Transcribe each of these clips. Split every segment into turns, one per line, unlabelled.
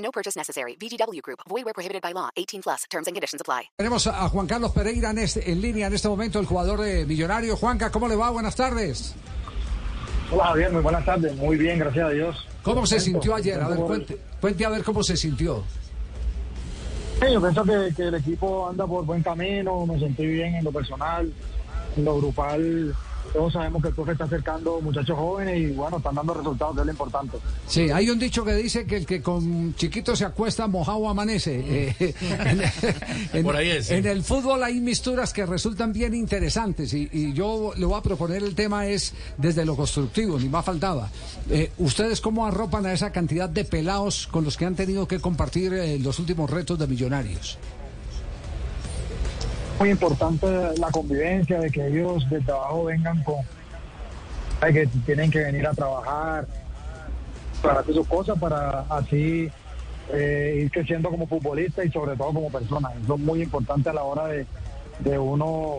No purchase necessary. VGW Group. Void where prohibited by law. 18 plus. Terms and conditions apply.
Tenemos a Juan Carlos Pereira en, este- en línea en este momento, el jugador de Millonario. Juanca, ¿cómo le va? Buenas tardes.
Hola Javier, muy buenas tardes. Muy bien, gracias a Dios.
¿Cómo se sintió ayer? A ver, cuente, cuente a ver cómo se sintió.
Sí, yo pienso que, que el equipo anda por buen camino, me sentí bien en lo personal, en lo grupal. Todos sabemos que el profe está acercando muchachos jóvenes y bueno, están dando resultados, que es lo importante.
Sí, hay un dicho que dice que el que con chiquito se acuesta, mojado amanece. Eh, en, en-
Por ahí es, sí.
en el fútbol hay misturas que resultan bien interesantes y, y yo le voy a proponer el tema es desde lo constructivo, ni más faltaba. Eh, ¿Ustedes cómo arropan a esa cantidad de pelados con los que han tenido que compartir eh, los últimos retos de millonarios?
Muy importante la convivencia, de que ellos desde abajo vengan con de que tienen que venir a trabajar para hacer sus cosas, para así eh, ir creciendo como futbolista y sobre todo como persona. Eso es muy importante a la hora de, de uno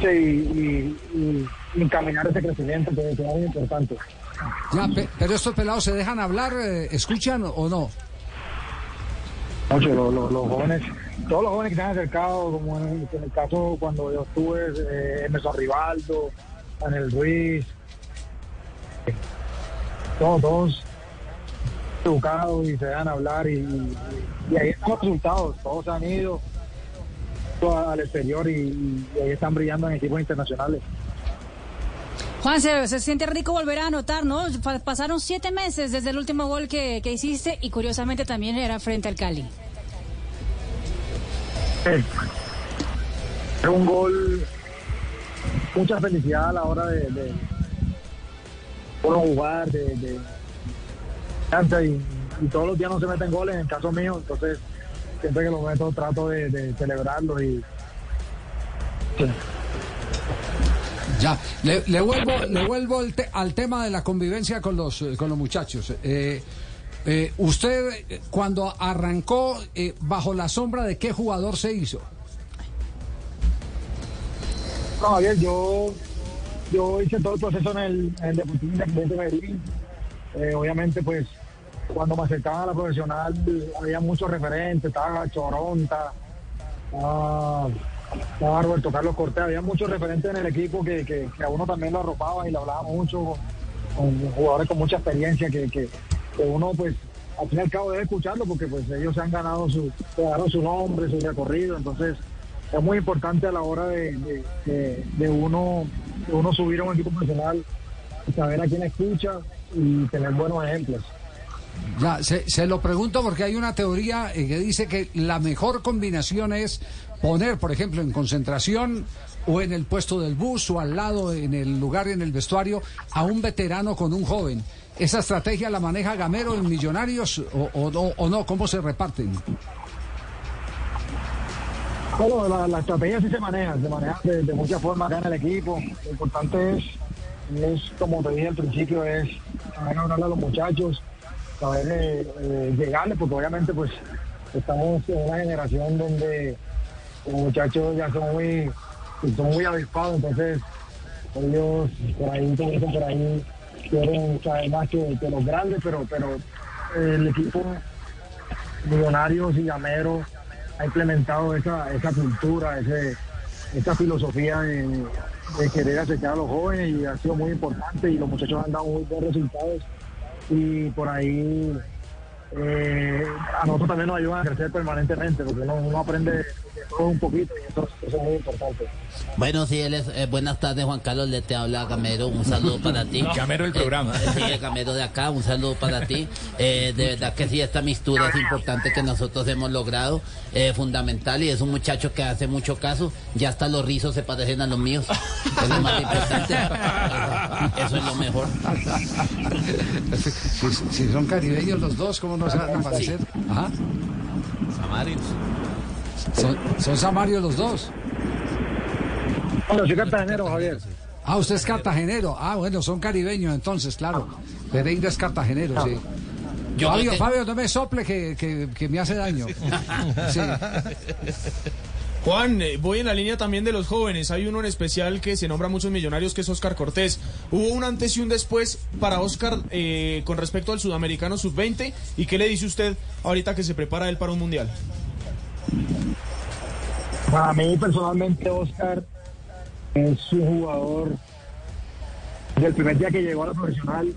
y, y- encaminar ese crecimiento, es muy importante.
Pero estos pelados se dejan hablar, eh, escuchan o no?
Los jóvenes, todos los jóvenes que se han acercado, como en el, caso cuando yo estuve, eh, Emerson Rivaldo, Daniel Ruiz, todos, todos educados y se dejan hablar y, ahí están los resultados, todos han ido al exterior y, y ahí están brillando en equipos internacionales.
Juan, se, se siente rico volver a anotar, ¿no? Pa- Pasaron siete meses desde el último gol que, que hiciste y curiosamente también era frente al Cali.
Es un gol, mucha felicidad a la hora de, uno jugar, de, de y todos los días no se meten goles, en el caso mío, entonces siempre que lo meto trato de, de celebrarlo y sí.
Ya, le, vuelvo, le vuelvo al, te- al tema de la convivencia con los, eh, con los muchachos. Eh, eh, usted, cuando arrancó, ¿bajo la sombra de qué jugador se hizo?
No, Javier, yo, yo hice todo el proceso en el, en el Deportivo Independiente de Medellín. Obviamente, pues, cuando me acercaba a la profesional, había muchos referentes, estaba Choronta, estaba, estaba Roberto Carlos Cortés, había muchos referentes en el equipo que, que, a uno también lo arropaba y le hablaba mucho con, jugadores con mucha experiencia que, que, que uno, pues, al fin y al cabo debe escucharlo porque pues ellos se han ganado su, ganaron su nombre, su recorrido, entonces es muy importante a la hora de, de- de- de uno, de uno subir a un equipo profesional, saber a quién escucha y tener buenos ejemplos.
Ya, se, se lo pregunto porque hay una teoría eh, que dice que la mejor combinación es poner, por ejemplo, en concentración o en el puesto del bus o al lado, en el lugar, en el vestuario, a un veterano con un joven. ¿Esa estrategia la maneja Gamero en Millonarios o, o o no? ¿Cómo se reparten?
Bueno, la, la estrategia sí se maneja, se maneja de, muchas formas acá en el equipo. Lo importante es, es como te dije al principio, es saber hablarle a los muchachos, saber eh, eh, llegarles, porque obviamente pues estamos en una generación donde los muchachos ya son muy, son muy avispados, entonces ellos por ahí, por ahí, quieren saber más que, los grandes, pero, pero el equipo Millonarios y Gamero ha implementado esa, esa cultura, ese, esa filosofía de, querer acercar a los jóvenes y ha sido muy importante y los muchachos han dado muy buenos resultados. Y por ahí eh, a nosotros también nos ayudan a crecer permanentemente porque uno, aprende de todo un poquito y eso, eso es muy importante.
Bueno, sí, él es, eh, buenas tardes, Juan Carlos, le te habla Gamero, un saludo para ti.
Gamero del programa.
Eh, sí, el Gamero de acá, un saludo para ti. Eh, de verdad que sí, esta mistura es importante que nosotros hemos logrado, eh, fundamental, y es un muchacho que hace mucho caso, ya hasta los rizos se parecen a los míos, es lo más importante, eso, eso es lo mejor.
Si, si son caribeños los dos, ¿cómo no se van a parecer. Ajá.
Samarios.
Son, son Samario los dos.
Bueno, soy cartagenero, Javier.
Ah, usted es cartagenero. Ah, bueno, son caribeños entonces, claro. Pereira es cartagenero, sí.
Yo
Fabio,
me-
Fabio, no me sople que, que, que me hace daño. Sí.
Juan, eh, voy en la línea también de los jóvenes. Hay uno en especial que se nombra a muchos millonarios, que es Oscar Cortés. Hubo un antes y un después para Oscar eh, con respecto al sudamericano sub-20. ¿Y qué le dice usted ahorita que se prepara él para un mundial?
Para mí, personalmente, Oscar es un jugador. Desde el primer día que llegó a la profesional,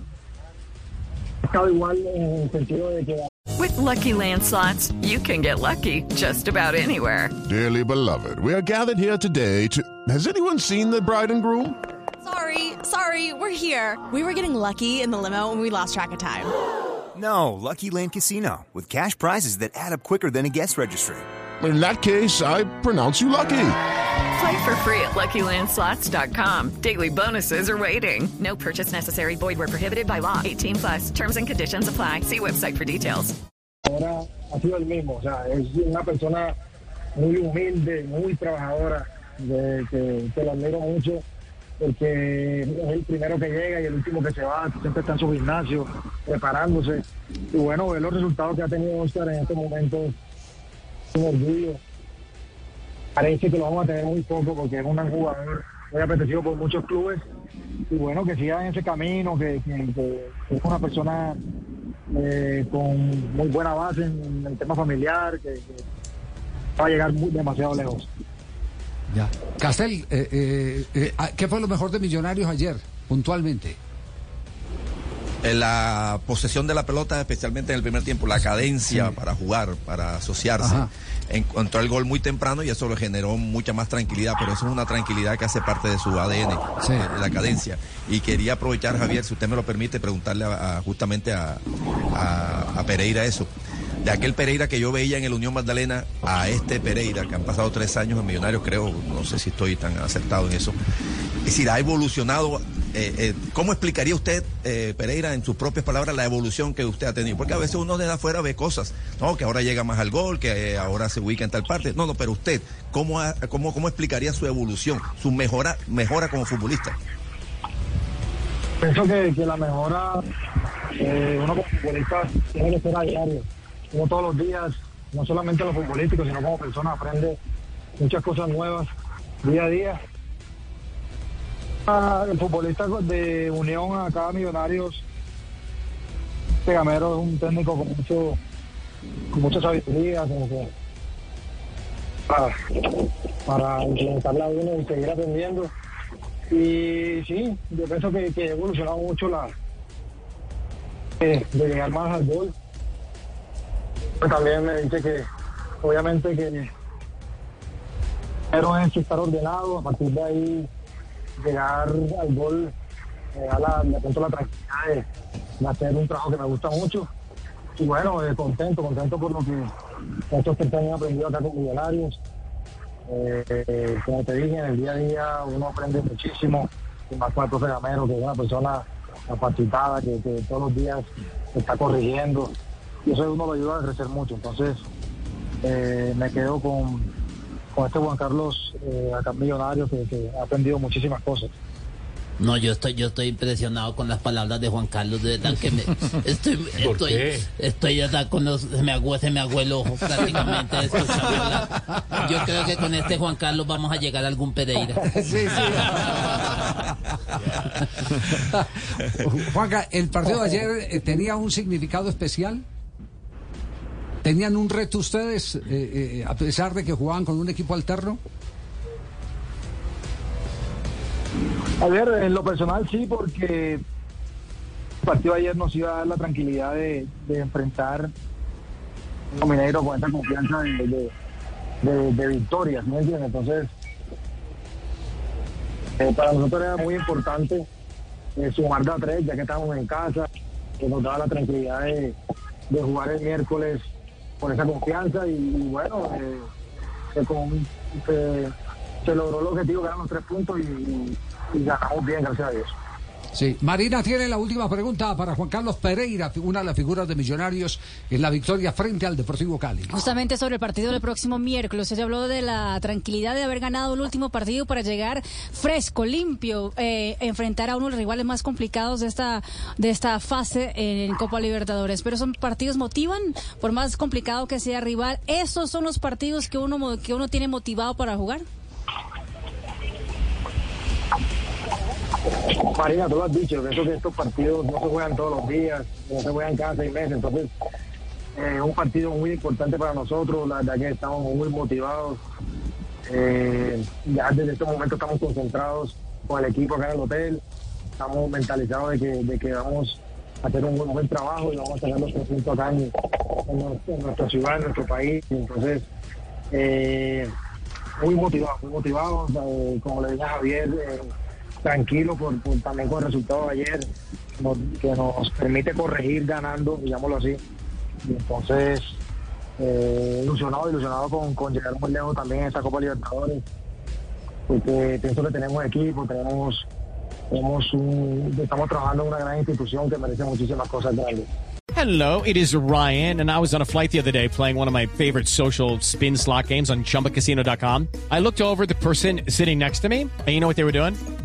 ha estado igual en el sentido de que
With Lucky Land slots, you can get lucky just about anywhere.
Dearly beloved, we are gathered here today to. Has anyone seen the bride and groom?
Sorry, sorry, we're here. We were getting lucky in the limo and we lost track of time.
No, Lucky Land Casino, with cash prizes that add up quicker than a guest registry.
In that case, I pronounce you lucky.
Play for free at LuckyLandSlots.com. Daily bonuses are waiting. No purchase necessary. Void where prohibited by law. 18 plus. Terms and conditions apply. See website for details.
ahora ha sido el mismo. O sea, es una persona muy humilde, muy trabajadora, de, que, que lo admiro mucho, porque es el primero que llega y el último que se va, siempre está en su gimnasio, preparándose. Y bueno, ver los resultados que ha tenido Oscar en este momento un orgullo. Parece que lo vamos a tener muy poco porque es un jugador muy apetecido por muchos clubes. Y bueno, que siga en ese camino, que, es una persona eh, con muy buena base en el tema familiar, que, va a llegar muy- demasiado lejos.
Ya. Castel, eh, eh, eh, ¿qué fue lo mejor de Millonarios ayer, puntualmente?
La posesión de la pelota, especialmente en el primer tiempo, la cadencia para jugar, para asociarse.
Ajá.
Encontró el gol muy temprano y eso le generó mucha más tranquilidad, pero eso es una tranquilidad que hace parte de su ADN,
Sí.
eh, la cadencia. Y quería aprovechar, Javier, si usted me lo permite, preguntarle a- a- justamente a Pereira eso. De aquel Pereira que yo veía en el Unión Magdalena a este Pereira, que han pasado tres años en Millonarios, creo, no sé si estoy tan acertado en eso. Es decir, ha evolucionado. Eh, eh, ¿Cómo explicaría usted, eh, Pereira, en sus propias palabras, la evolución que usted ha tenido? Porque a veces uno desde afuera ve cosas, ¿no? Que ahora llega más al gol, que eh, ahora se ubica en tal parte. No, no, pero usted, ¿cómo, ha- cómo, cómo explicaría su evolución, su mejora, mejora como futbolista?
Pienso que, que la mejora, uno como futbolista tiene que ser a diario. Uno todos los días, no solamente en lo futbolístico, sino como persona, aprende muchas cosas nuevas día a día. El futbolista de Unión acá Millonarios, este Gamero es un técnico con mucho con mucha sabiduría, como que para, para implementarla a uno y seguir aprendiendo. Y sí, yo pienso que, que ha evolucionado mucho la eh, de llegar más al gol. Pero también me dice que obviamente que pero es estar ordenado, a partir de ahí llegar al gol, me da la, pronto la tranquilidad de, hacer un trabajo que me gusta mucho. Y bueno, eh, contento, contento por lo que estos años he aprendido acá con Millonarios. Eh, eh, como te dije, en el día a día uno aprende muchísimo, y más con el profe Gamero, que es una persona capacitada, que, que todos los días está corrigiendo, y eso uno lo ayuda a crecer mucho. Entonces, eh, me quedo con, con este Juan Carlos eh, acá Millonario, que, que ha aprendido muchísimas cosas.
No, yo estoy, yo estoy impresionado con las palabras de Juan Carlos, de verdad que me estoy,
¿Por
estoy,
qué?
estoy verdad con los, se me agüe, se me agüe el ojo prácticamente de. Yo creo que con este Juan Carlos vamos a llegar a algún Pereira.
Sí, sí. Juanca, ¿el partido de ayer eh, tenía un significado especial? ¿Tenían un reto ustedes, eh, eh, a pesar de que jugaban con un equipo alterno?
A ver, en lo personal sí, porque el partido de ayer nos iba a dar la tranquilidad de, enfrentar a Mineiro con esa confianza de, de, de- victorias, ¿me entiendes? Entonces, eh, para nosotros era muy importante sumar de a tres, ya que estábamos en casa, que nos daba la tranquilidad de jugar el miércoles con esa confianza y, bueno, eh, se, con- se- logró el objetivo los tres puntos y ganamos bien, gracias a Dios.
Sí, Marina tiene la última pregunta para Juan Carlos Pereira, una de las figuras de Millonarios en la victoria frente al Deportivo Cali.
Justamente sobre el partido del próximo miércoles, se habló de la tranquilidad de haber ganado el último partido para llegar fresco, limpio, eh, enfrentar a uno de los rivales más complicados de esta, de esta fase en Copa Libertadores. Pero esos partidos motivan, por más complicado que sea rival, esos son los partidos que uno, que uno tiene motivado para jugar.
Marina, tú lo has dicho, que estos partidos no se juegan todos los días, no se juegan cada seis meses, entonces eh, es un partido muy importante para nosotros, la verdad que estamos muy motivados, eh, ya desde este momento estamos concentrados con el equipo acá en el hotel, estamos mentalizados de que, de que vamos a hacer un buen, buen trabajo y vamos a sacar los puntos acá en, en nuestra ciudad, en nuestro país, entonces eh, muy motivados, muy motivados, eh, como le dije a Javier, eh, tranquilo por, por, también con el resultado de ayer, nos, que nos permite corregir ganando, digámoslo así. Y entonces, eh, ilusionado, ilusionado con, con, llegar muy lejos también en esta Copa Libertadores, porque pienso que tenemos equipo, tenemos, tenemos un, estamos trabajando en una gran institución que merece muchísimas cosas grandes.
Hello, it is Ryan, and I was on a flight the other day playing one of my favorite social spin slot games on chumbacasino.com. I looked over the person sitting next to me, and you know what they were doing?